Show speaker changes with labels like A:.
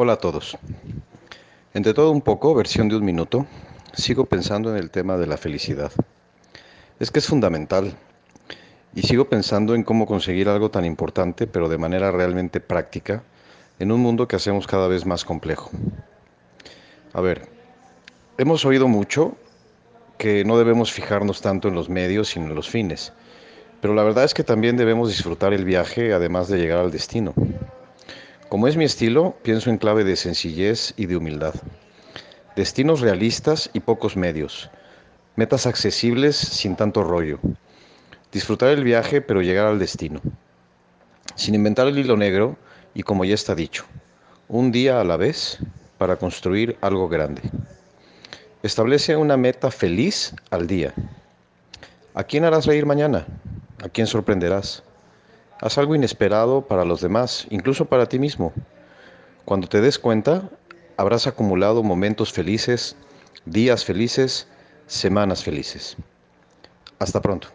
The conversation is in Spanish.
A: Hola a todos. Entre todo un poco, versión de un minuto, sigo pensando en el tema de la felicidad. Es que es fundamental. Y sigo pensando en cómo conseguir algo tan importante, pero de manera realmente práctica, en un mundo que hacemos cada vez más complejo. A ver, hemos oído mucho que no debemos fijarnos tanto en los medios, sino en los fines. Pero la verdad es que también debemos disfrutar el viaje, además de llegar al destino. Como es mi estilo, pienso en clave de sencillez y de humildad. Destinos realistas y pocos medios. Metas accesibles sin tanto rollo. Disfrutar el viaje pero llegar al destino. Sin inventar el hilo negro y como ya está dicho, un día a la vez para construir algo grande. Establece una meta feliz al día. ¿A quién harás reír mañana? ¿A quién sorprenderás? Haz algo inesperado para los demás, incluso para ti mismo. Cuando te des cuenta, habrás acumulado momentos felices, días felices, semanas felices. Hasta pronto.